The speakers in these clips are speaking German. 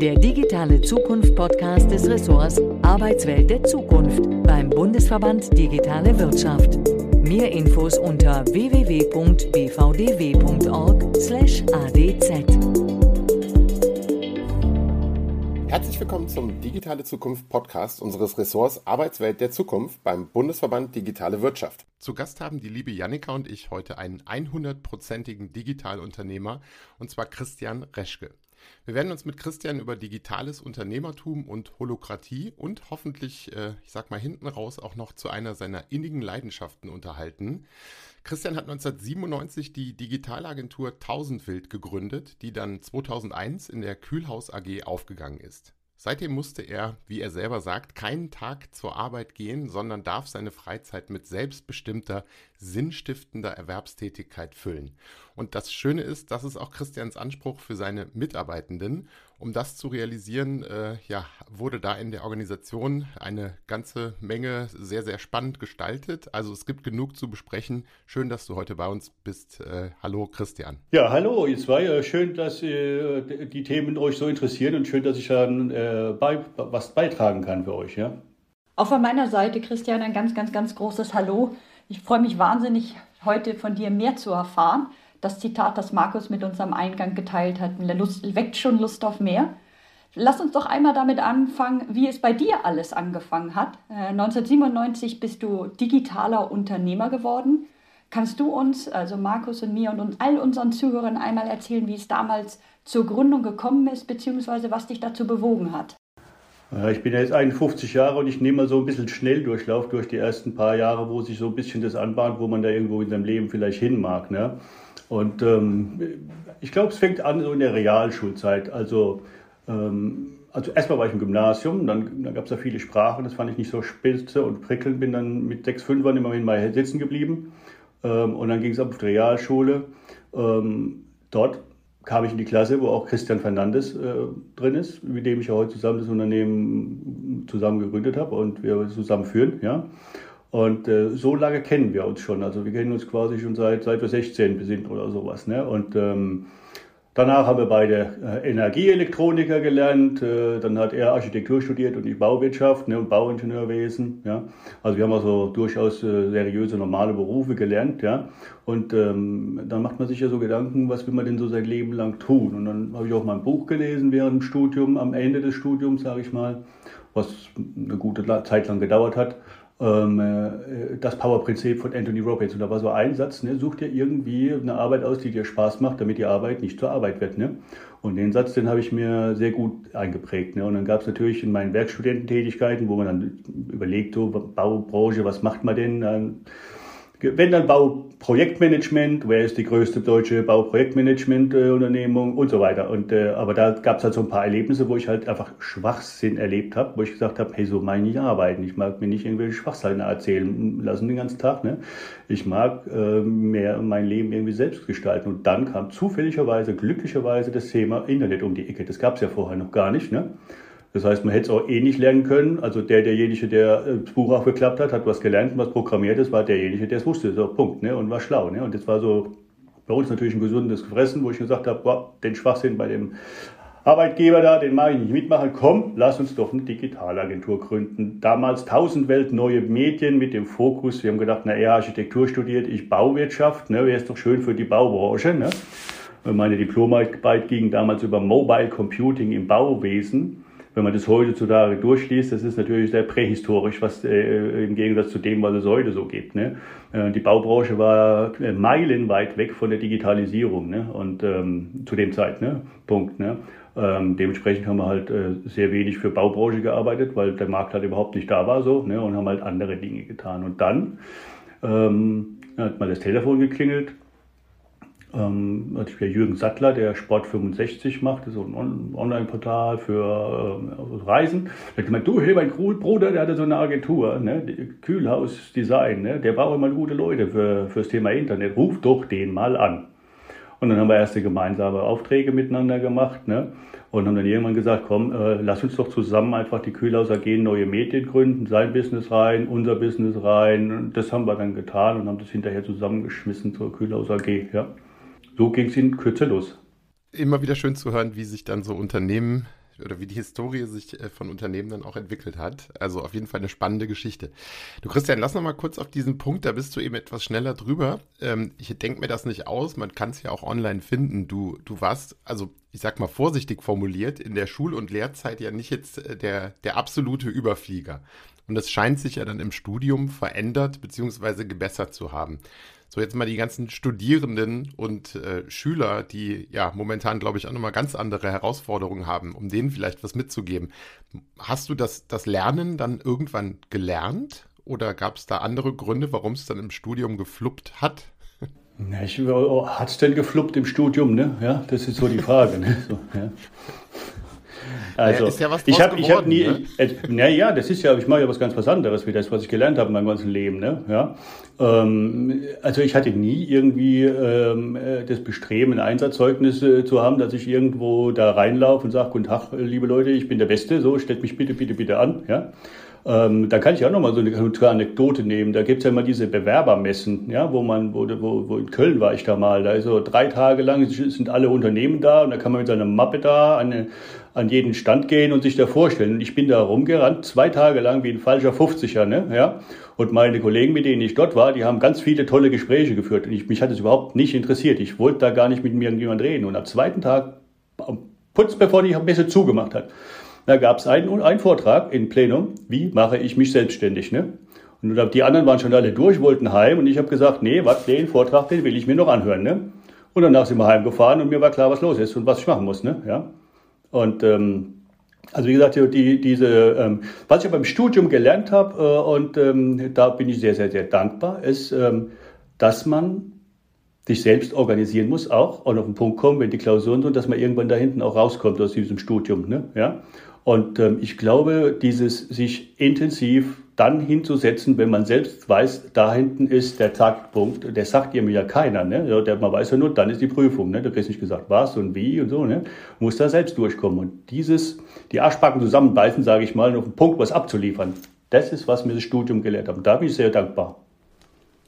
Der digitale Zukunft-Podcast des Ressorts Arbeitswelt der Zukunft beim Bundesverband Digitale Wirtschaft. Mehr Infos unter www.bvdw.org/adz. Herzlich willkommen zum Digitale Zukunft Podcast unseres Ressorts Arbeitswelt der Zukunft beim Bundesverband Digitale Wirtschaft. Zu Gast haben die liebe Jannika und ich heute einen 100-prozentigen Digitalunternehmer und zwar Christian Reschke. Wir werden uns mit Christian über digitales Unternehmertum und Holokratie und hoffentlich, äh, ich sag mal hinten raus, auch noch zu einer seiner innigen Leidenschaften unterhalten. Christian hat 1997 die Digitalagentur Tausendwild gegründet, die dann 2001 in der Kühlhaus AG aufgegangen ist. Seitdem musste er, wie er selber sagt, keinen Tag zur Arbeit gehen, sondern darf seine Freizeit mit selbstbestimmter, sinnstiftender Erwerbstätigkeit füllen. Und das Schöne ist, das ist auch Christians Anspruch für seine Mitarbeitenden. Um das zu realisieren, äh, ja, wurde da in der Organisation eine ganze Menge sehr, sehr spannend gestaltet. Also es gibt genug zu besprechen. Schön, dass du heute bei uns bist. Äh, hallo Christian. Ja, hallo ihr zwei. Schön, dass äh, die Themen euch so interessieren und schön, dass ich dann äh, bei, was beitragen kann für euch. Ja? Auch von meiner Seite, Christian, ein ganz, ganz, ganz großes Hallo. Ich freue mich wahnsinnig, heute von dir mehr zu erfahren das Zitat, das Markus mit uns am Eingang geteilt hat, Lust, weckt schon Lust auf mehr. Lass uns doch einmal damit anfangen, wie es bei dir alles angefangen hat. Äh, 1997 bist du digitaler Unternehmer geworden. Kannst du uns, also Markus und mir und, all unseren Zuhörern einmal erzählen, wie es damals zur Gründung gekommen ist, beziehungsweise was dich dazu bewogen hat? Ich bin jetzt 51 Jahre und ich nehme mal so ein bisschen Schnelldurchlauf durch die ersten paar Jahre, wo sich so ein bisschen das anbahnt, wo man da irgendwo in seinem Leben vielleicht hin mag. Ne? Und ähm, ich glaube, es fängt an so in der Realschulzeit. Also, ähm, also erstmal war ich im Gymnasium, dann, dann gab es da viele Sprachen, das fand ich nicht so spitze und prickelnd, bin dann mit sechs, fünfern immerhin mal sitzen geblieben. Ähm, und dann ging es ab auf die Realschule. Ähm, dort kam ich in die Klasse, wo auch Christian Fernandes äh, drin ist, mit dem ich ja heute zusammen das Unternehmen zusammen gegründet habe und wir zusammen führen. Ja. Und äh, so lange kennen wir uns schon. Also wir kennen uns quasi schon seit, seit wir 16 sind oder sowas. Ne? Und ähm, danach haben wir beide äh, Energieelektroniker gelernt. Äh, dann hat er Architektur studiert und ich Bauwirtschaft ne, und Bauingenieurwesen. Ja? Also wir haben also durchaus äh, seriöse, normale Berufe gelernt. Ja? Und ähm, dann macht man sich ja so Gedanken, was will man denn so sein Leben lang tun? Und dann habe ich auch mal ein Buch gelesen während dem Studium, am Ende des Studiums, sage ich mal, was eine gute Zeit lang gedauert hat ähm, äh, das Power-Prinzip von Anthony Robbins. Und da war so ein Satz, ne, such dir irgendwie eine Arbeit aus, die dir Spaß macht, damit die Arbeit nicht zur Arbeit wird. Ne? Und den Satz, den habe ich mir sehr gut eingeprägt. Ne? Und dann gab es natürlich in meinen Werkstudententätigkeiten, wo man dann überlegt, so Baubranche, was macht man denn? Dann wenn dann Bauprojektmanagement, wer ist die größte deutsche Bauprojektmanagement-Unternehmung und so weiter. Und, äh, aber da gab es halt so ein paar Erlebnisse, wo ich halt einfach Schwachsinn erlebt habe, wo ich gesagt habe, hey, so meine ich arbeiten. Ich mag mir nicht irgendwelche Schwachsinn erzählen lassen den ganzen Tag. Ne? Ich mag äh, mehr mein Leben irgendwie selbst gestalten. Und dann kam zufälligerweise, glücklicherweise das Thema Internet um die Ecke. Das gab es ja vorher noch gar nicht. Ne? Das heißt, man hätte es auch eh nicht lernen können. Also der, derjenige, der äh, das Buch aufgeklappt hat, hat was gelernt und was programmiert ist, war derjenige, der es wusste. So, Punkt. Ne? Und war schlau. Ne? Und das war so bei uns natürlich ein gesundes Fressen, wo ich gesagt habe, den Schwachsinn bei dem Arbeitgeber da, den mag ich nicht mitmachen. Komm, lass uns doch eine Digitalagentur gründen. Damals Tausendwelt neue Medien mit dem Fokus. Wir haben gedacht, na er Architektur studiert, ich Bauwirtschaft. Ne? Wäre es doch schön für die Baubranche. Ne? Meine Diplomarbeit ging damals über Mobile Computing im Bauwesen wenn man das heutzutage durchliest, das ist natürlich sehr prähistorisch, was äh, im Gegensatz zu dem, was es heute so gibt. Ne? Äh, die Baubranche war äh, meilenweit weg von der Digitalisierung ne? und ähm, zu dem Zeitpunkt. Ne? Ähm, dementsprechend haben wir halt äh, sehr wenig für Baubranche gearbeitet, weil der Markt halt überhaupt nicht da war so ne? und haben halt andere Dinge getan. Und dann ähm, hat mal das Telefon geklingelt ähm, hatte ich Jürgen Sattler, der Sport 65 macht, das so ein Online-Portal für äh, Reisen. Da hat gemeint, du, hey, mein Bruder, der hatte so eine Agentur, ne, Kühlhaus Design, ne, der braucht immer gute Leute für, fürs Thema Internet. Ruf doch den mal an. Und dann haben wir erste gemeinsame Aufträge miteinander gemacht, ne? Und haben dann irgendwann gesagt, komm, äh, lass uns doch zusammen einfach die Kühlhaus AG neue Medien gründen, sein Business rein, unser Business rein. Und das haben wir dann getan und haben das hinterher zusammengeschmissen zur Kühlhaus AG, ja. So ging es in Kürze los. immer wieder schön zu hören, wie sich dann so Unternehmen oder wie die Historie sich äh, von Unternehmen dann auch entwickelt hat. Also auf jeden Fall eine spannende Geschichte. Du Christian, lass noch mal kurz auf diesen Punkt, da bist du eben etwas schneller drüber. Ähm, ich denke mir das nicht aus, man kann es ja auch online finden. Du, du warst, also ich sag mal vorsichtig formuliert, in der Schul- und Lehrzeit ja nicht jetzt äh, der, der absolute Überflieger. Und das scheint sich ja dann im Studium verändert bzw. gebessert zu haben. So, jetzt mal die ganzen Studierenden und äh, Schüler, die ja momentan, glaube ich, auch nochmal ganz andere Herausforderungen haben, um denen vielleicht was mitzugeben. Hast du das, das Lernen dann irgendwann gelernt oder gab es da andere Gründe, warum es dann im Studium gefluppt hat? Na, hat es denn gefluppt im Studium? Ne? Ja, das ist so die Frage. Ne? So, ja. Also, ist ja was ich habe ich hab nie, ne? äh, naja, das ist ja, ich mache ja was ganz was anderes wie das, was ich gelernt habe in meinem ganzen Leben, ne? Ja. Ähm, also ich hatte nie irgendwie ähm, äh, das Bestreben, ein Einsatzzeugnis äh, zu haben, dass ich irgendwo da reinlaufe und sage, guten Tag, liebe Leute, ich bin der Beste, so, stellt mich bitte, bitte, bitte an, ja. Ähm, da kann ich auch noch mal so eine Anekdote nehmen. Da gibt's ja immer diese Bewerbermessen, ja, wo man, wo, wo, wo in Köln war ich da mal. Da ist so drei Tage lang sind alle Unternehmen da und da kann man mit seiner Mappe da an, an jeden Stand gehen und sich da vorstellen. Und ich bin da rumgerannt, zwei Tage lang wie ein falscher 50er, ne, ja. Und meine Kollegen, mit denen ich dort war, die haben ganz viele tolle Gespräche geführt. Und ich, mich hat es überhaupt nicht interessiert. Ich wollte da gar nicht mit mir irgendjemand reden. Und am zweiten Tag, kurz bevor die Messe zugemacht hat, da gab es einen, einen Vortrag in Plenum, wie mache ich mich selbstständig. Ne? Und die anderen waren schon alle durch, wollten heim und ich habe gesagt, nee, was, den Vortrag, den will ich mir noch anhören. Ne? Und danach sind wir heimgefahren und mir war klar, was los ist und was ich machen muss. Ne? Ja? Und ähm, also wie gesagt, die, diese, ähm, was ich beim Studium gelernt habe, äh, und ähm, da bin ich sehr, sehr, sehr dankbar, ist, ähm, dass man sich selbst organisieren muss, auch und auf den Punkt kommen, wenn die Klausuren sind, dass man irgendwann da hinten auch rauskommt aus diesem Studium. Ne? Ja? Und ähm, ich glaube, dieses sich intensiv dann hinzusetzen, wenn man selbst weiß, da hinten ist der Taktpunkt, der sagt mir ja keiner. Ne? Der, man weiß ja nur, dann ist die Prüfung. Ne? Du kriegst nicht gesagt, was und wie und so. Ne? Muss da selbst durchkommen. Und dieses, die Arschbacken zusammenbeißen, sage ich mal, auf den Punkt was abzuliefern, das ist, was mir das Studium gelehrt hat. Und da bin ich sehr dankbar.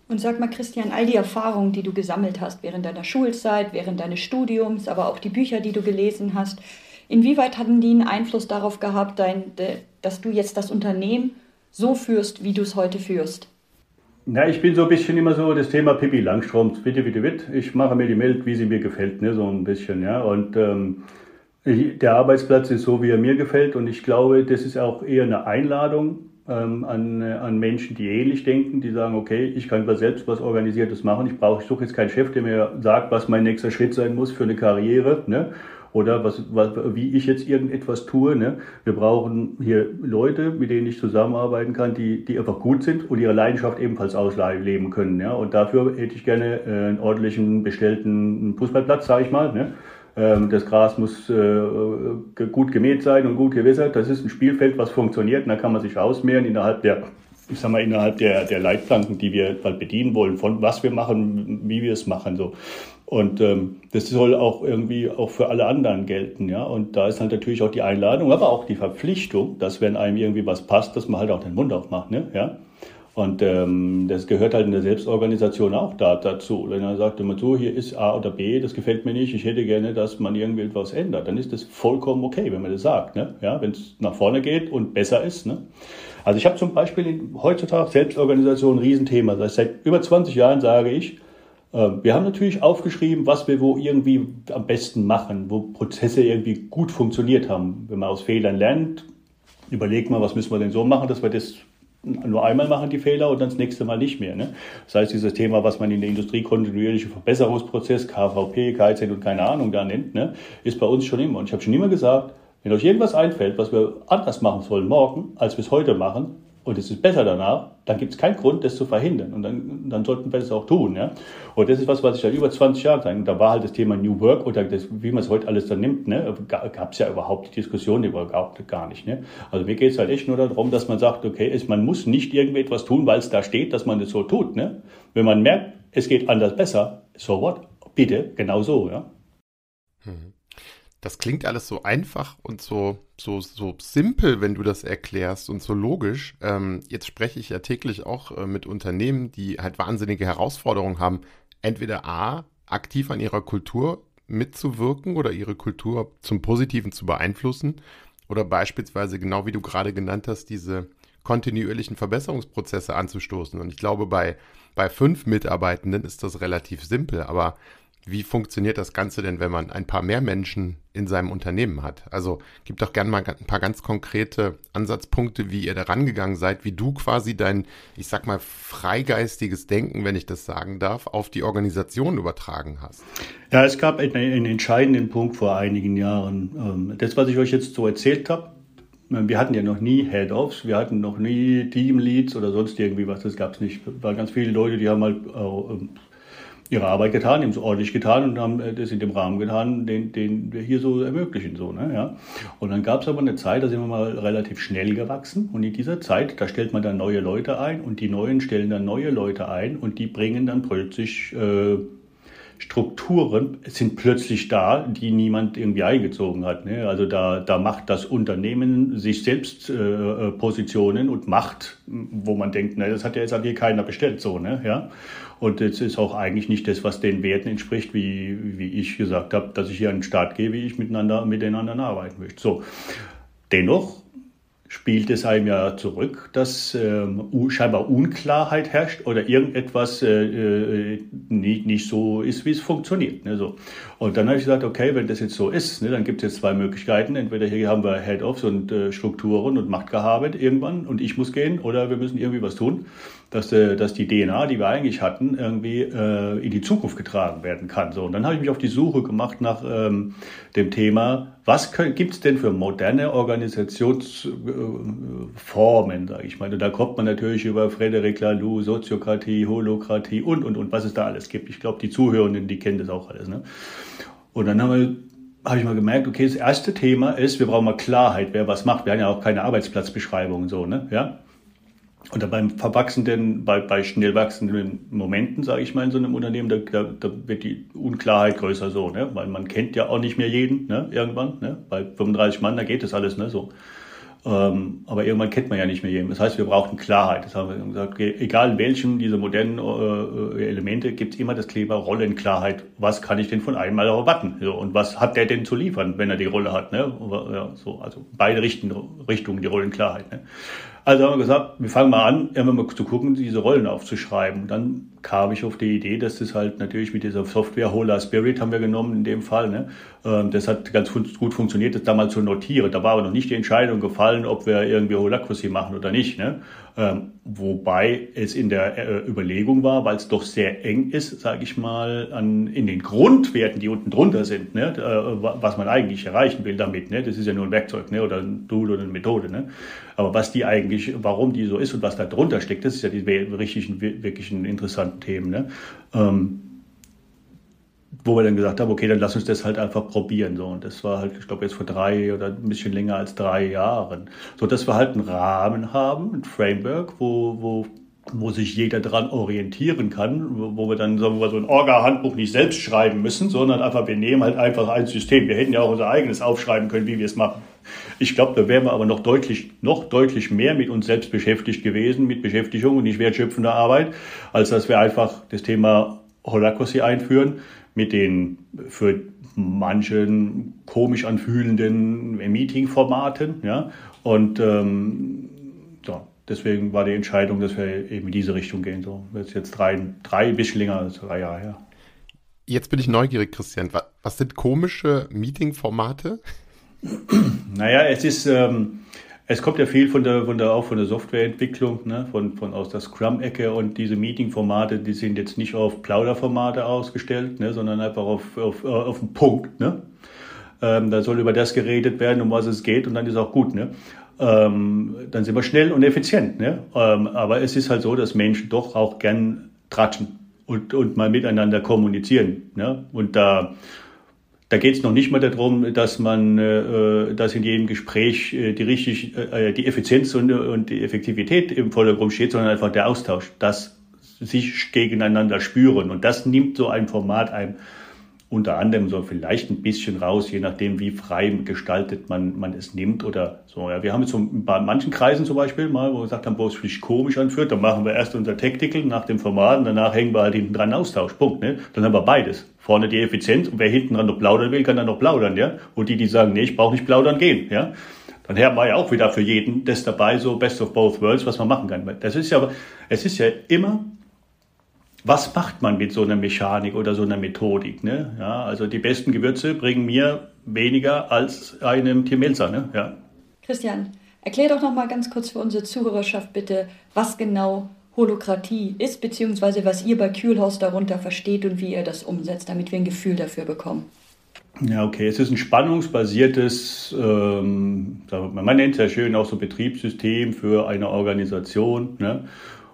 Und sag mal, Christian, all die Erfahrungen, die du gesammelt hast während deiner Schulzeit, während deines Studiums, aber auch die Bücher, die du gelesen hast, Inwieweit hatten die einen Einfluss darauf gehabt, dein, dass du jetzt das Unternehmen so führst, wie du es heute führst? Na, ich bin so ein bisschen immer so das Thema Pippi Langstrom, bitte, bitte, bitte. Ich mache mir die Welt, wie sie mir gefällt, ne, so ein bisschen, ja. Und ähm, ich, der Arbeitsplatz ist so, wie er mir gefällt. Und ich glaube, das ist auch eher eine Einladung ähm, an, an Menschen, die ähnlich denken, die sagen, okay, ich kann bei selbst was Organisiertes machen. Ich brauche, ich suche jetzt keinen Chef, der mir sagt, was mein nächster Schritt sein muss für eine Karriere, ne? Oder was, was, wie ich jetzt irgendetwas tue. Ne? Wir brauchen hier Leute, mit denen ich zusammenarbeiten kann, die, die einfach gut sind und ihre Leidenschaft ebenfalls ausleben können. Ja? Und dafür hätte ich gerne äh, einen ordentlichen bestellten Fußballplatz, sage ich mal. Ne? Ähm, das Gras muss äh, gut gemäht sein und gut gewässert. Das ist ein Spielfeld, was funktioniert. Und da kann man sich ausmehren innerhalb der ich sag mal, innerhalb der, der Leitplanken, die wir halt bedienen wollen, von was wir machen, wie wir es machen. So. Und ähm, das soll auch irgendwie auch für alle anderen gelten, ja. Und da ist halt natürlich auch die Einladung, aber auch die Verpflichtung, dass wenn einem irgendwie was passt, dass man halt auch den Mund aufmacht, ne, ja. Und ähm, das gehört halt in der Selbstorganisation auch da, dazu. Wenn er sagt immer so, hier ist A oder B, das gefällt mir nicht, ich hätte gerne, dass man irgendwie etwas ändert, dann ist das vollkommen okay, wenn man das sagt, ne? Ja, wenn es nach vorne geht und besser ist, ne? Also ich habe zum Beispiel heutzutage Selbstorganisation ein Riesenthema. Das heißt, seit über 20 Jahren sage ich, wir haben natürlich aufgeschrieben, was wir wo irgendwie am besten machen, wo Prozesse irgendwie gut funktioniert haben. Wenn man aus Fehlern lernt, überlegt man, was müssen wir denn so machen, dass wir das nur einmal machen, die Fehler, und dann das nächste Mal nicht mehr. Ne? Das heißt, dieses Thema, was man in der Industrie kontinuierliche Verbesserungsprozess, KVP, KZ und keine Ahnung da nennt, ne, ist bei uns schon immer. Und ich habe schon immer gesagt, wenn euch irgendwas einfällt, was wir anders machen sollen morgen, als wir es heute machen, und es ist besser danach, dann gibt es keinen Grund, das zu verhindern. Und dann, dann sollten wir das auch tun. Ja? Und das ist was, was ich seit über 20 Jahren sage. Da war halt das Thema New Work oder das, wie man es heute alles dann nimmt, ne? gab es ja überhaupt die Diskussion überhaupt gar nicht. Ne? Also mir geht es halt echt nur darum, dass man sagt, okay, es, man muss nicht irgendetwas tun, weil es da steht, dass man das so tut. Ne? Wenn man merkt, es geht anders besser, so what? Bitte, genau so. Ja? Mhm das klingt alles so einfach und so, so, so simpel, wenn du das erklärst und so logisch. Ähm, jetzt spreche ich ja täglich auch äh, mit Unternehmen, die halt wahnsinnige Herausforderungen haben. Entweder A, aktiv an ihrer Kultur mitzuwirken oder ihre Kultur zum Positiven zu beeinflussen? Oder beispielsweise, genau wie du gerade genannt hast, diese kontinuierlichen Verbesserungsprozesse anzustoßen. Und ich glaube, bei, bei fünf Mitarbeitenden ist das relativ simpel. Aber wie funktioniert das Ganze denn, wenn man ein paar mehr Menschen in seinem Unternehmen hat? Also gib doch gerne mal ein paar ganz konkrete Ansatzpunkte, wie ihr da rangegangen seid, wie du quasi dein, ich sag mal, freigeistiges Denken, wenn ich das sagen darf, auf die Organisation übertragen hast. Ja, es gab einen, einen entscheidenden Punkt vor einigen Jahren. Ähm, das, was ich euch jetzt so erzählt habe, wir hatten ja noch nie Head-Offs, wir hatten noch nie Team-Leads oder sonst irgendwie was, das gab es nicht. Es waren ganz viele Leute, die haben halt äh, ihre Arbeit getan, haben es ordentlich getan und haben äh, das in dem Rahmen getan, den, den wir hier so ermöglichen. So, ne? ja. Und dann gab es aber eine Zeit, da sind wir mal relativ schnell gewachsen und in dieser Zeit, da stellt man dann neue Leute ein und die Neuen stellen dann neue Leute ein und die bringen dann plötzlich äh, Strukturen sind plötzlich da, die niemand irgendwie eingezogen hat. Ne? Also da, da macht das Unternehmen sich selbst äh, äh Positionen und Macht, wo man denkt, ne, das hat ja jetzt hier keiner bestellt so, ne? Ja. Und das ist auch eigentlich nicht das, was den Werten entspricht, wie, wie ich gesagt habe, dass ich hier einen Staat gehe, wie ich miteinander, mit den anderen arbeiten möchte. So. Dennoch spielt es einem ja zurück, dass ähm, scheinbar Unklarheit herrscht oder irgendetwas äh, äh, nicht, nicht so ist, wie es funktioniert. Ne, so. Und dann habe ich gesagt, okay, wenn das jetzt so ist, ne, dann gibt es jetzt zwei Möglichkeiten. Entweder hier haben wir Head-Offs und äh, Strukturen und Machtgehabe irgendwann und ich muss gehen oder wir müssen irgendwie was tun dass, äh, dass die DNA, die wir eigentlich hatten, irgendwie äh, in die Zukunft getragen werden kann. So, und dann habe ich mich auf die Suche gemacht nach ähm, dem Thema, was gibt es denn für moderne Organisationsformen, sage ich mal. Und da kommt man natürlich über Frederic Laloux, Soziokratie, Holokratie und, und, und, was es da alles gibt. Ich glaube, die Zuhörenden, die kennen das auch alles. Ne? Und dann haben wir habe ich mal gemerkt, okay, das erste Thema ist, wir brauchen mal Klarheit, wer was macht. Wir haben ja auch keine Arbeitsplatzbeschreibung so, ne? Ja? Oder beim verwachsenden, bei, bei schnell wachsenden Momenten, sage ich mal, in so einem Unternehmen, da, da, da wird die Unklarheit größer so, ne? weil man kennt ja auch nicht mehr jeden, ne? irgendwann, ne? bei 35 Mann, da geht das alles, ne? so. Ähm, aber irgendwann kennt man ja nicht mehr jeden. Das heißt, wir brauchen Klarheit. Das haben wir gesagt. Egal in welchem dieser modernen äh, Elemente gibt es immer das Thema Rollenklarheit. Was kann ich denn von einem mal erwarten? So, und was hat der denn zu liefern, wenn er die Rolle hat? Ne? Ja, so, also beide Richten, Richtungen die Rollenklarheit. Ne? Also haben wir gesagt, wir fangen mal an, irgendwann mal zu gucken, diese Rollen aufzuschreiben. Dann kam ich auf die Idee, dass das halt natürlich mit dieser Software Hola Spirit haben wir genommen in dem Fall. Ne? Ähm, das hat ganz gut funktioniert, das damals zu notieren. Da war aber noch nicht die Entscheidung gefallen, ob wir irgendwie Holacracy machen oder nicht. Ne? Ähm, wobei es in der äh, Überlegung war, weil es doch sehr eng ist, sage ich mal, an, in den Grundwerten, die unten drunter sind, ne, äh, was man eigentlich erreichen will damit. Ne, das ist ja nur ein Werkzeug ne, oder ein Tool oder eine Methode. Ne. Aber was die eigentlich, warum die so ist und was da drunter steckt, das ist ja die richtigen, wirklichen interessanten Themen. Ne. Ähm, wo wir dann gesagt haben, okay, dann lass uns das halt einfach probieren. So. Und das war halt, ich glaube, jetzt vor drei oder ein bisschen länger als drei Jahren. So, dass wir halt einen Rahmen haben, ein Framework, wo, wo, wo sich jeder dran orientieren kann, wo wir dann sagen wir, so ein Orga-Handbuch nicht selbst schreiben müssen, sondern einfach, wir nehmen halt einfach ein System. Wir hätten ja auch unser eigenes aufschreiben können, wie wir es machen. Ich glaube, da wären wir aber noch deutlich, noch deutlich mehr mit uns selbst beschäftigt gewesen, mit Beschäftigung und nicht wertschöpfender Arbeit, als dass wir einfach das Thema Holacracy einführen mit den für manchen komisch anfühlenden Meeting-Formaten. Ja? Und ähm, ja, deswegen war die Entscheidung, dass wir eben in diese Richtung gehen. So, das ist jetzt drei, drei bisschen länger als drei Jahre her. Jetzt bin ich neugierig, Christian. Was, was sind komische Meeting-Formate? Naja, es ist, ähm, es kommt ja viel von der, von der, auch von der Softwareentwicklung, ne, von, von aus der Scrum-Ecke und diese Meeting-Formate, die sind jetzt nicht auf Plauderformate ausgestellt, ne, sondern einfach auf, auf, auf den Punkt. Ne. Ähm, da soll über das geredet werden, um was es geht und dann ist auch gut. Ne. Ähm, dann sind wir schnell und effizient. Ne. Ähm, aber es ist halt so, dass Menschen doch auch gern tratschen und, und mal miteinander kommunizieren. Ne. Und da da geht es noch nicht mal darum, dass man, äh, dass in jedem Gespräch äh, die richtig, äh, die Effizienz und, und die Effektivität im Vordergrund steht, sondern einfach der Austausch, das sich gegeneinander spüren. Und das nimmt so ein Format einem unter anderem so vielleicht ein bisschen raus, je nachdem, wie frei gestaltet man, man es nimmt oder so. Ja, wir haben jetzt so bei manchen Kreisen zum Beispiel mal, wo wir gesagt haben, wo es sich komisch anfühlt, dann machen wir erst unser Tactical nach dem Format und danach hängen wir halt hinten dran Austausch. Punkt. Ne? Dann haben wir beides. Vorne die Effizienz und wer hinten dran noch plaudern will, kann dann noch plaudern. Ja? Und die, die sagen, nee, ich brauche nicht plaudern, gehen. Ja? Dann haben wir ja auch wieder für jeden das dabei, so Best of Both Worlds, was man machen kann. Das ist ja, es ist ja immer was macht man mit so einer Mechanik oder so einer Methodik? Ne? Ja, also die besten Gewürze bringen mir weniger als einem Tiermelzer. Ne? Ja. Christian, erklär doch noch mal ganz kurz für unsere Zuhörerschaft bitte, was genau Holokratie ist, beziehungsweise was ihr bei Kühlhaus darunter versteht und wie ihr das umsetzt, damit wir ein Gefühl dafür bekommen. Ja, okay. Es ist ein spannungsbasiertes, ähm, man nennt es ja schön auch so Betriebssystem für eine Organisation, ne?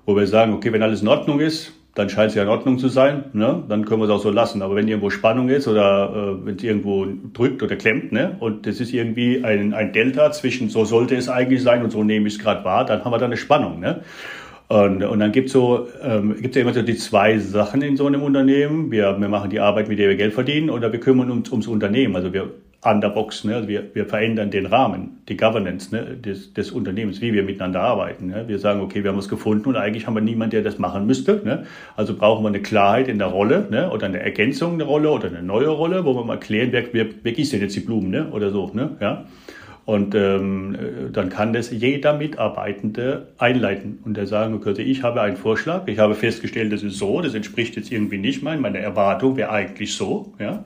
wo wir sagen, okay, wenn alles in Ordnung ist, dann scheint es ja in Ordnung zu sein, ne? dann können wir es auch so lassen. Aber wenn irgendwo Spannung ist oder äh, wenn es irgendwo drückt oder klemmt, ne? und das ist irgendwie ein, ein Delta zwischen so sollte es eigentlich sein und so nehme ich es gerade wahr, dann haben wir da eine Spannung. Ne? Und, und dann gibt es so, ähm, gibt's ja immer so die zwei Sachen in so einem Unternehmen. Wir, wir machen die Arbeit, mit der wir Geld verdienen, oder wir kümmern uns ums Unternehmen. Also wir Underbox. Ne? Also wir, wir verändern den Rahmen, die Governance ne? des, des Unternehmens, wie wir miteinander arbeiten. Ne? Wir sagen, okay, wir haben es gefunden und eigentlich haben wir niemanden, der das machen müsste. Ne? Also brauchen wir eine Klarheit in der Rolle ne? oder eine Ergänzung der Rolle oder eine neue Rolle, wo wir mal klären, wer, wer, wer gießt denn jetzt die Blumen ne? oder so. Ne? Ja? Und ähm, dann kann das jeder Mitarbeitende einleiten und der sagen, okay, ich habe einen Vorschlag, ich habe festgestellt, das ist so, das entspricht jetzt irgendwie nicht mein, meine Erwartung wäre eigentlich so. Ja?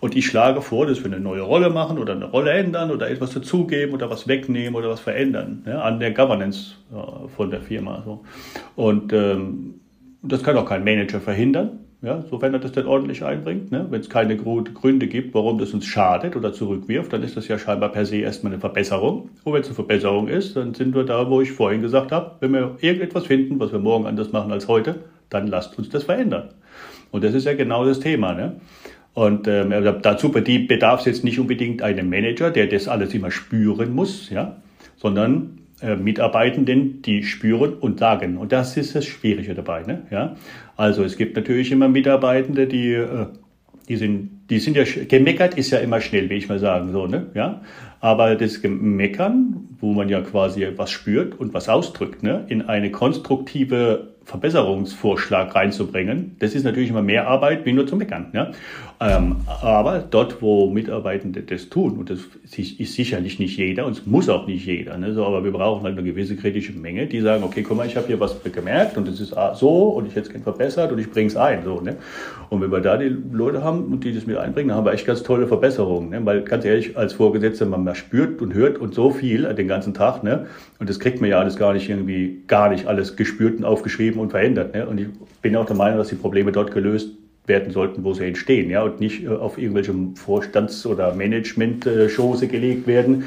Und ich schlage vor, dass wir eine neue Rolle machen oder eine Rolle ändern oder etwas dazugeben oder was wegnehmen oder was verändern ja, an der Governance äh, von der Firma. So. Und ähm, das kann auch kein Manager verhindern, ja, sofern er das dann ordentlich einbringt. Ne? Wenn es keine Gründe gibt, warum das uns schadet oder zurückwirft, dann ist das ja scheinbar per se erstmal eine Verbesserung. Und wenn es eine Verbesserung ist, dann sind wir da, wo ich vorhin gesagt habe, wenn wir irgendetwas finden, was wir morgen anders machen als heute, dann lasst uns das verändern. Und das ist ja genau das Thema. Ne? Und ähm, dazu bedarf es jetzt nicht unbedingt einem Manager, der das alles immer spüren muss, ja, sondern äh, Mitarbeitenden, die spüren und sagen. Und das ist das Schwierige dabei. Ne? Ja? Also es gibt natürlich immer Mitarbeitende, die, äh, die sind, die sind ja, gemeckert ist ja immer schnell, wie ich mal sagen, so, ne? Ja? Aber das Meckern, wo man ja quasi was spürt und was ausdrückt, ne? in eine konstruktive Verbesserungsvorschlag reinzubringen, das ist natürlich immer mehr Arbeit, wie nur zu meckern. Ja? Ähm, aber dort, wo Mitarbeitende das tun, und das ist sicherlich nicht jeder und es muss auch nicht jeder, ne? so, aber wir brauchen halt eine gewisse kritische Menge, die sagen, okay, guck mal, ich habe hier was gemerkt und es ist so und ich hätte es gerne verbessert und ich bringe es ein. So, ne? Und wenn wir da die Leute haben und die das mit einbringen, dann haben wir echt ganz tolle Verbesserungen. Ne? Weil ganz ehrlich, als Vorgesetzter, man spürt und hört und so viel den ganzen Tag, ne? und das kriegt man ja alles gar nicht irgendwie, gar nicht alles gespürt und aufgeschrieben und verändert. Ne? Und ich bin auch der Meinung, dass die Probleme dort gelöst werden sollten, wo sie entstehen, ja, und nicht äh, auf irgendwelche Vorstands- oder Management-Chose gelegt werden,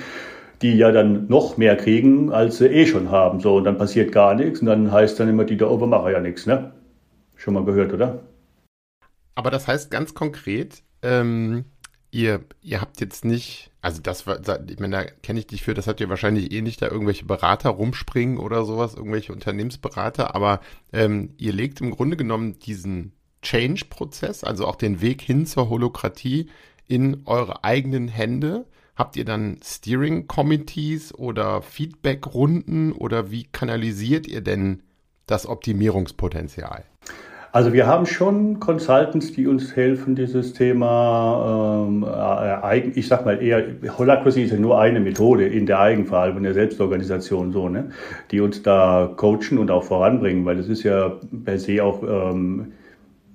die ja dann noch mehr kriegen, als sie eh schon haben. So, und dann passiert gar nichts und dann heißt dann immer, die da oben machen ja nichts, ne? Schon mal gehört, oder? Aber das heißt ganz konkret, ähm, ihr, ihr habt jetzt nicht, also das war, ich meine, da kenne ich dich für, das habt ihr wahrscheinlich eh nicht da irgendwelche Berater rumspringen oder sowas, irgendwelche Unternehmensberater, aber ähm, ihr legt im Grunde genommen diesen Change-Prozess, also auch den Weg hin zur Holokratie in eure eigenen Hände? Habt ihr dann Steering-Committees oder Feedback-Runden oder wie kanalisiert ihr denn das Optimierungspotenzial? Also wir haben schon Consultants, die uns helfen, dieses Thema, ähm, äh, ich sag mal eher, Holacracy ist ja nur eine Methode in der Eigenverhaltung, der Selbstorganisation so, ne, die uns da coachen und auch voranbringen, weil das ist ja per se auch ähm,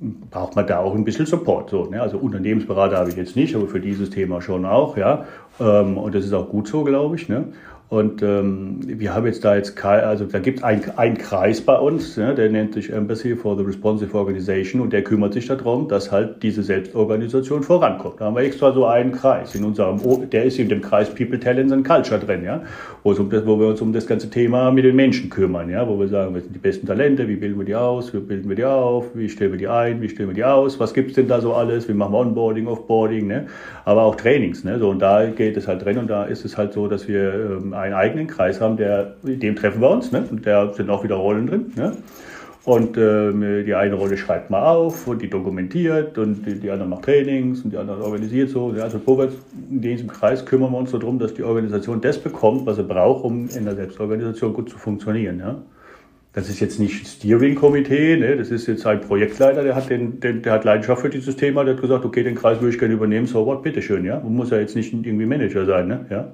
braucht man da auch ein bisschen Support. So, ne? Also Unternehmensberater habe ich jetzt nicht, aber für dieses Thema schon auch, ja. Ähm, und das ist auch gut so, glaube ich. Ne? Und ähm, wir haben jetzt da jetzt, also da gibt es einen Kreis bei uns, ja, der nennt sich Embassy for the Responsive Organization und der kümmert sich darum, dass halt diese Selbstorganisation vorankommt. Da haben wir extra so einen Kreis in unserem, der ist in dem Kreis People, Talents and Culture drin, ja, wo, um das, wo wir uns um das ganze Thema mit den Menschen kümmern, ja, wo wir sagen, was sind die besten Talente, wie bilden wir die aus, wie bilden wir die auf, wie stellen wir die ein, wie stellen wir die aus, was gibt's denn da so alles, wie machen wir Onboarding, Offboarding, ne, aber auch Trainings, ne, so und da geht es halt drin und da ist es halt so, dass wir ähm, einen eigenen Kreis haben, der, dem treffen wir uns, ne? und da sind auch wieder Rollen drin. Ne? Und äh, die eine Rolle schreibt mal auf und die dokumentiert und die, die andere macht Trainings und die andere organisiert so. Also vorwärts in diesem Kreis kümmern wir uns so darum, dass die Organisation das bekommt, was sie braucht, um in der Selbstorganisation gut zu funktionieren. Ja? Das ist jetzt nicht Steering-Komitee, ne? das ist jetzt ein Projektleiter, der hat, den, den, der hat Leidenschaft für dieses Thema, der hat gesagt, okay, den Kreis würde ich gerne übernehmen, so what, bitteschön, ja. Man muss ja jetzt nicht irgendwie Manager sein, ne? ja.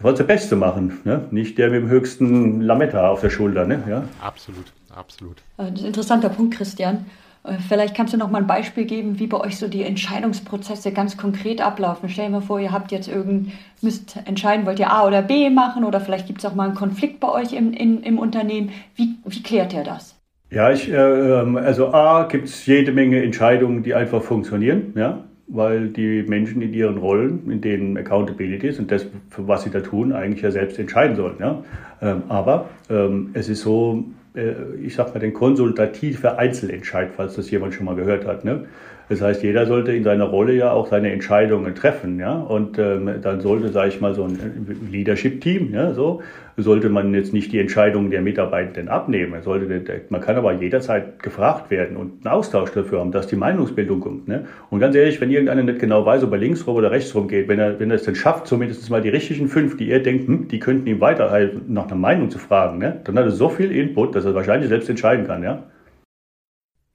Wollte der Beste machen, ne? nicht der mit dem höchsten Lametta auf der Schulter. Ne? Ja? Absolut absolut. Also das ist ein interessanter Punkt, Christian. Äh, vielleicht kannst du noch mal ein Beispiel geben, wie bei euch so die Entscheidungsprozesse ganz konkret ablaufen. Stell dir mal vor, ihr habt jetzt irgend, müsst entscheiden, wollt ihr A oder B machen oder vielleicht gibt es auch mal einen Konflikt bei euch im, in, im Unternehmen. Wie, wie klärt ihr das? Ja, ich, äh, ähm, also A gibt es jede Menge Entscheidungen, die einfach funktionieren, ja, weil die Menschen in ihren Rollen, in denen Accountability ist und das, was sie da tun, eigentlich ja selbst entscheiden sollen. Ja. Ähm, aber ähm, es ist so, äh, ich sag mal, den konsultative Einzelentscheid, falls das jemand schon mal gehört hat. Ne? Das heißt, jeder sollte in seiner Rolle ja auch seine Entscheidungen treffen, ja. Und ähm, dann sollte, sage ich mal, so ein Leadership-Team, ja, so sollte man jetzt nicht die Entscheidungen der Mitarbeitenden abnehmen. Sollte, man kann aber jederzeit gefragt werden und einen Austausch dafür haben, dass die Meinungsbildung kommt. Ne? Und ganz ehrlich, wenn irgendeiner nicht genau weiß, ob er links rum oder rechts rum geht, wenn er, wenn er es denn schafft, zumindest mal die richtigen fünf, die er denkt, hm, die könnten ihm weiterhelfen, nach einer Meinung zu fragen, ne? dann hat er so viel Input, dass er wahrscheinlich selbst entscheiden kann, ja.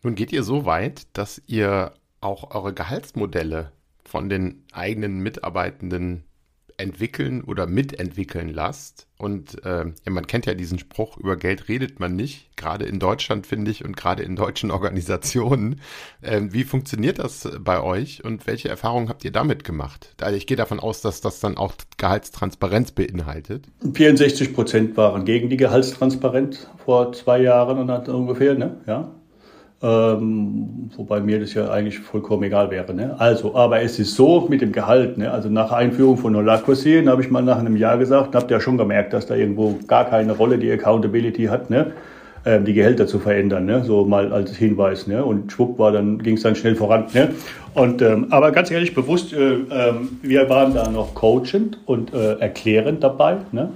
Nun geht ihr so weit, dass ihr auch eure Gehaltsmodelle von den eigenen Mitarbeitenden entwickeln oder mitentwickeln lasst. Und äh, ja, man kennt ja diesen Spruch, über Geld redet man nicht, gerade in Deutschland finde ich und gerade in deutschen Organisationen. Äh, wie funktioniert das bei euch und welche Erfahrungen habt ihr damit gemacht? Also ich gehe davon aus, dass das dann auch Gehaltstransparenz beinhaltet. 64 Prozent waren gegen die Gehaltstransparenz vor zwei Jahren und ungefähr, ne? Ja. Ähm, wobei mir das ja eigentlich vollkommen egal wäre. Ne? Also, aber es ist so mit dem Gehalt. Ne? Also nach Einführung von Holacracy habe ich mal nach einem Jahr gesagt, habt ihr schon gemerkt, dass da irgendwo gar keine Rolle die Accountability hat, ne? Ähm, die Gehälter zu verändern, ne? so mal als Hinweis. Ne? Und schwupp war dann ging es dann schnell voran. Ne? Und ähm, aber ganz ehrlich bewusst, äh, äh, wir waren da noch coachend und äh, erklärend dabei. Ne?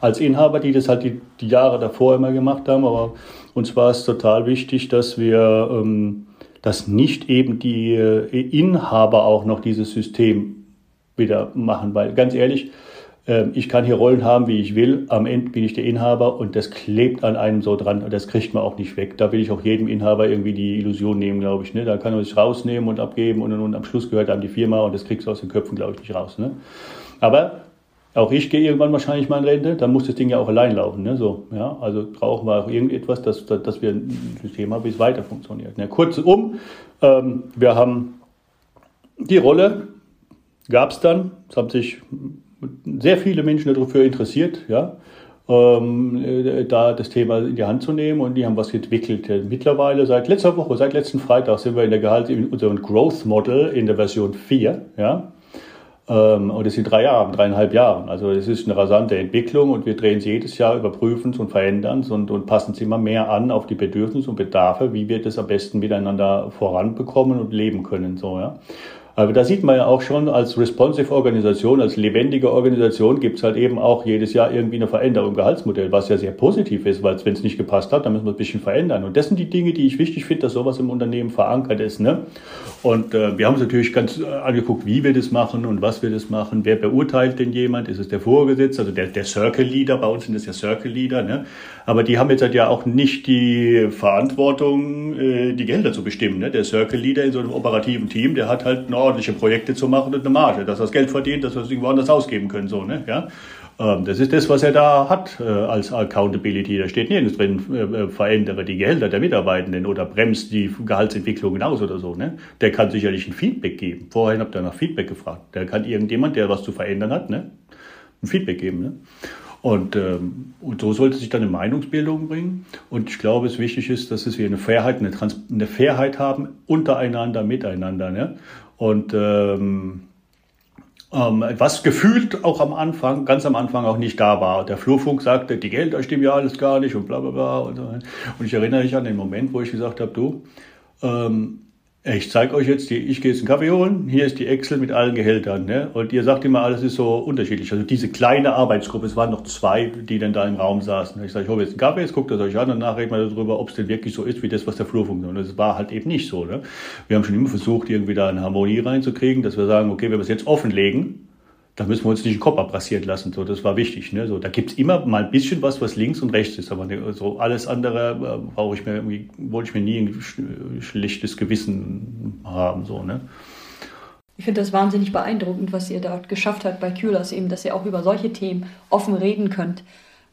als Inhaber, die das halt die, die Jahre davor immer gemacht haben. Aber uns war es total wichtig, dass wir, ähm, dass nicht eben die äh, Inhaber auch noch dieses System wieder machen, weil ganz ehrlich, äh, ich kann hier Rollen haben, wie ich will. Am Ende bin ich der Inhaber und das klebt an einem so dran und das kriegt man auch nicht weg. Da will ich auch jedem Inhaber irgendwie die Illusion nehmen, glaube ich. Ne? Da kann man sich rausnehmen und abgeben und, und, und am Schluss gehört einem die Firma und das kriegst du aus den Köpfen, glaube ich, nicht raus. Ne? Aber auch ich gehe irgendwann wahrscheinlich mal in Rente, dann muss das Ding ja auch allein laufen. Ne? So, ja? Also brauchen wir auch irgendetwas, dass, dass wir ein System haben, wie es weiter funktioniert. Ne? Kurzum, ähm, wir haben die Rolle, gab es dann, es haben sich sehr viele Menschen dafür interessiert, ja, ähm, äh, da das Thema in die Hand zu nehmen und die haben was entwickelt. Mittlerweile seit letzter Woche, seit letzten Freitag sind wir in der Gehalt, in unserem Growth Model in der Version 4, ja. Ähm, und das sind drei Jahre, dreieinhalb Jahren. Also es ist eine rasante Entwicklung und wir drehen es jedes Jahr, überprüfen es und verändern es und, und passen es immer mehr an auf die Bedürfnisse und Bedarfe, wie wir das am besten miteinander voranbekommen und leben können. So, ja. Aber da sieht man ja auch schon, als responsive Organisation, als lebendige Organisation gibt es halt eben auch jedes Jahr irgendwie eine Veränderung im Gehaltsmodell, was ja sehr positiv ist, weil wenn es nicht gepasst hat, dann müssen wir ein bisschen verändern. Und das sind die Dinge, die ich wichtig finde, dass sowas im Unternehmen verankert ist. Ne? Und äh, wir haben uns natürlich ganz äh, angeguckt, wie wir das machen und was wir das machen. Wer beurteilt denn jemand? Ist es der Vorgesetzte, also der, der Circle Leader? Bei uns sind das ja Circle Leader. Ne? Aber die haben jetzt halt ja auch nicht die Verantwortung, äh, die Gelder zu bestimmen. Ne? Der Circle Leader in so einem operativen Team, der hat halt eine ordentliche Projekte zu machen und eine Marge, dass er das Geld verdient, dass wir es irgendwo anders ausgeben können. So, ne? ja? Ähm, das ist das, was er da hat äh, als Accountability. Da steht nirgends drin, äh, verändere die Gehälter der Mitarbeitenden oder bremst die Gehaltsentwicklung aus oder so. Ne? Der kann sicherlich ein Feedback geben. Vorhin habt ihr nach Feedback gefragt. Der kann irgendjemand, der was zu verändern hat, ne? ein Feedback geben. Ne? Und, ähm, und so sollte sich dann eine Meinungsbildung bringen. Und ich glaube, es wichtig ist, dass wir eine Fairheit, eine, Trans eine Fairheit haben untereinander, miteinander. Ne? Und ähm, ähm, was gefühlt auch am Anfang, ganz am Anfang auch nicht da war. Der Flurfunk sagte, die Gelder stimmen ja alles gar nicht und bla bla bla. Und, und ich erinnere mich an den Moment, wo ich gesagt habe, du, ähm, ich zeige euch jetzt, die, ich gehe jetzt einen Kaffee holen, hier ist die Excel mit allen Gehältern. Ne? Und ihr sagt immer, alles ist so unterschiedlich. Also diese kleine Arbeitsgruppe, es waren noch zwei, die dann da im Raum saßen. Ich sage, ich hole jetzt einen Kaffee, jetzt guckt das euch an und nachher reden wir darüber, ob es denn wirklich so ist, wie das, was der Flur funktioniert. Und das war halt eben nicht so. Ne? Wir haben schon immer versucht, irgendwie da eine Harmonie reinzukriegen, dass wir sagen, okay, wenn wir es jetzt offenlegen, da müssen wir uns nicht den Kopf abrasiert lassen. So, das war wichtig. Ne? So, da gibt's immer mal ein bisschen was, was links und rechts ist. Aber ne, so alles andere äh, ich mir wollte ich mir nie ein schlechtes Gewissen haben. So, ne? Ich finde das wahnsinnig beeindruckend, was ihr dort geschafft habt bei Kühlers, eben, dass ihr auch über solche Themen offen reden könnt.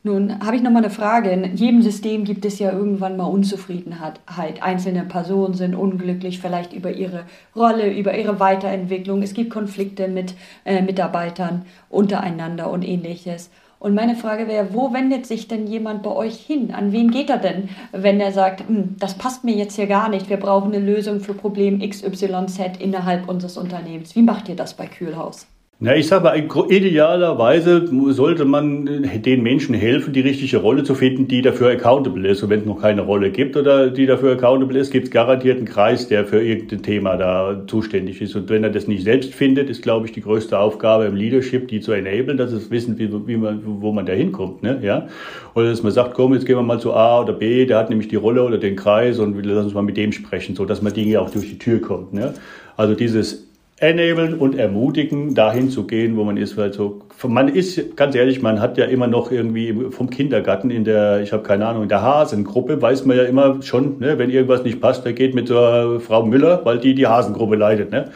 Nun habe ich noch mal eine Frage. In jedem System gibt es ja irgendwann mal Unzufriedenheit. Einzelne Personen sind unglücklich, vielleicht über ihre Rolle, über ihre Weiterentwicklung. Es gibt Konflikte mit äh, Mitarbeitern untereinander und ähnliches. Und meine Frage wäre, wo wendet sich denn jemand bei euch hin? An wen geht er denn, wenn er sagt, hm, das passt mir jetzt hier gar nicht, wir brauchen eine Lösung für Problem XYZ innerhalb unseres Unternehmens? Wie macht ihr das bei Kühlhaus? Na, ich sage mal, idealerweise sollte man den Menschen helfen, die richtige Rolle zu finden, die dafür accountable ist. Und wenn es noch keine Rolle gibt oder die dafür accountable ist, gibt es garantiert einen Kreis, der für irgendein Thema da zuständig ist. Und wenn er das nicht selbst findet, ist, glaube ich, die größte Aufgabe im Leadership, die zu enablen, dass es wissen, wie, wie man, wo man da hinkommt. Ne? Ja? Oder dass man sagt, komm, jetzt gehen wir mal zu A oder B, der hat nämlich die Rolle oder den Kreis und lass uns mal mit dem sprechen, so dass man Dinge auch durch die Tür kommt. Ne? Also dieses enablen und ermutigen, dahin zu gehen, wo man ist, weil so man ist ganz ehrlich, man hat ja immer noch irgendwie vom Kindergarten in der, ich habe keine Ahnung, in der Hasengruppe weiß man ja immer schon, ne, wenn irgendwas nicht passt, der geht mit zur Frau Müller, weil die die Hasengruppe leitet, ne?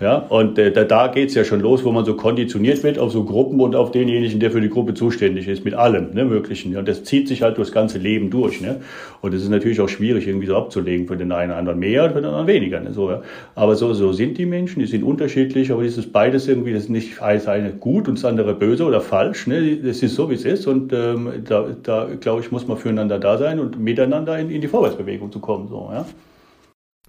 Ja, und äh, da, da geht es ja schon los, wo man so konditioniert wird auf so Gruppen und auf denjenigen, der für die Gruppe zuständig ist, mit allem ne, Möglichen. Und das zieht sich halt durchs ganze Leben durch. Ne? Und das ist natürlich auch schwierig, irgendwie so abzulegen. Für den einen oder anderen mehr und für den anderen weniger. Ne? So, ja. Aber so, so sind die Menschen, die sind unterschiedlich, aber das ist beides irgendwie, das ist nicht das eine gut und das andere böse oder falsch. Ne? Das ist so, wie es ist. Und ähm, da, da glaube ich, muss man füreinander da sein und miteinander in, in die Vorwärtsbewegung zu kommen. So, ja.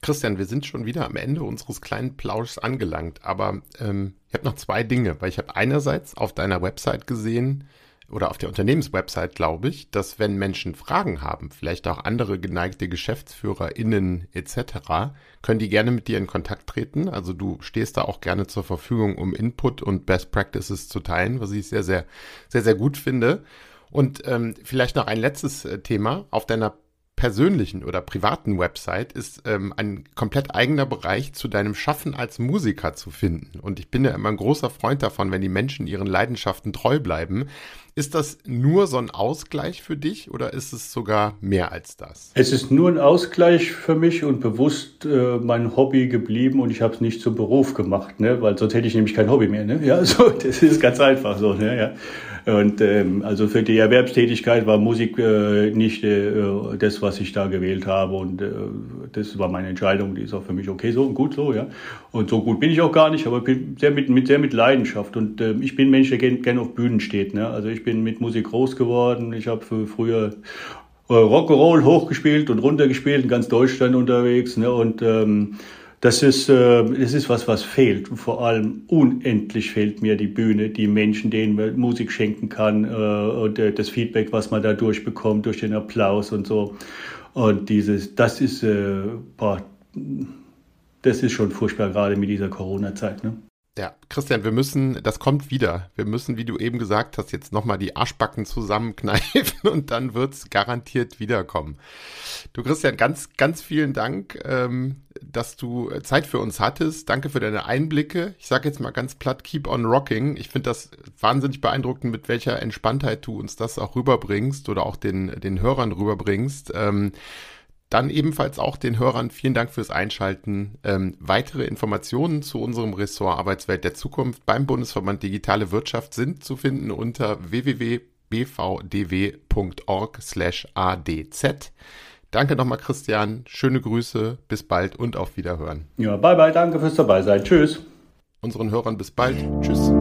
Christian, wir sind schon wieder am Ende unseres kleinen Plauschs angelangt, aber ähm, ich habe noch zwei Dinge, weil ich habe einerseits auf deiner Website gesehen oder auf der Unternehmenswebsite, glaube ich, dass wenn Menschen Fragen haben, vielleicht auch andere geneigte GeschäftsführerInnen etc., können die gerne mit dir in Kontakt treten. Also du stehst da auch gerne zur Verfügung, um Input und Best Practices zu teilen, was ich sehr, sehr, sehr, sehr gut finde. Und ähm, vielleicht noch ein letztes äh, Thema. Auf deiner persönlichen oder privaten Website ist ähm, ein komplett eigener Bereich zu deinem Schaffen als Musiker zu finden. Und ich bin ja immer ein großer Freund davon, wenn die Menschen ihren Leidenschaften treu bleiben. Ist das nur so ein Ausgleich für dich oder ist es sogar mehr als das? Es ist nur ein Ausgleich für mich und bewusst äh, mein Hobby geblieben und ich habe es nicht zum Beruf gemacht, ne? weil sonst hätte ich nämlich kein Hobby mehr. Ne? Ja, so, das ist ganz einfach so. Ne? Ja. Und ähm, also für die Erwerbstätigkeit war Musik äh, nicht äh, das, was ich da gewählt habe. Und äh, das war meine Entscheidung. Die ist auch für mich okay so und gut so, ja. Und so gut bin ich auch gar nicht, aber bin sehr mit, mit sehr mit Leidenschaft. Und äh, ich bin Mensch, der gerne gern auf Bühnen steht. Ne? Also ich bin mit Musik groß geworden. Ich habe früher äh, Rock'n'Roll hochgespielt und runtergespielt, in ganz Deutschland unterwegs. Ne? Und ähm, das ist, äh, das ist was, was fehlt. Und vor allem unendlich fehlt mir die Bühne, die Menschen, denen man Musik schenken kann äh, und äh, das Feedback, was man da durchbekommt, durch den Applaus und so. Und dieses, das ist, äh, boah, das ist schon furchtbar, gerade mit dieser Corona-Zeit. Ne? Ja, Christian, wir müssen, das kommt wieder. Wir müssen, wie du eben gesagt hast, jetzt nochmal die Arschbacken zusammenkneifen und dann wird's garantiert wiederkommen. Du, Christian, ganz, ganz vielen Dank, ähm, dass du Zeit für uns hattest. Danke für deine Einblicke. Ich sage jetzt mal ganz platt, keep on rocking. Ich finde das wahnsinnig beeindruckend, mit welcher Entspanntheit du uns das auch rüberbringst oder auch den, den Hörern rüberbringst. Ähm, dann ebenfalls auch den Hörern vielen Dank fürs Einschalten. Ähm, weitere Informationen zu unserem Ressort Arbeitswelt der Zukunft beim Bundesverband Digitale Wirtschaft sind zu finden unter www.bvdw.org/adz. Danke nochmal, Christian. Schöne Grüße, bis bald und auf Wiederhören. Ja, bye bye, danke fürs dabei sein. Tschüss. Unseren Hörern bis bald. Tschüss.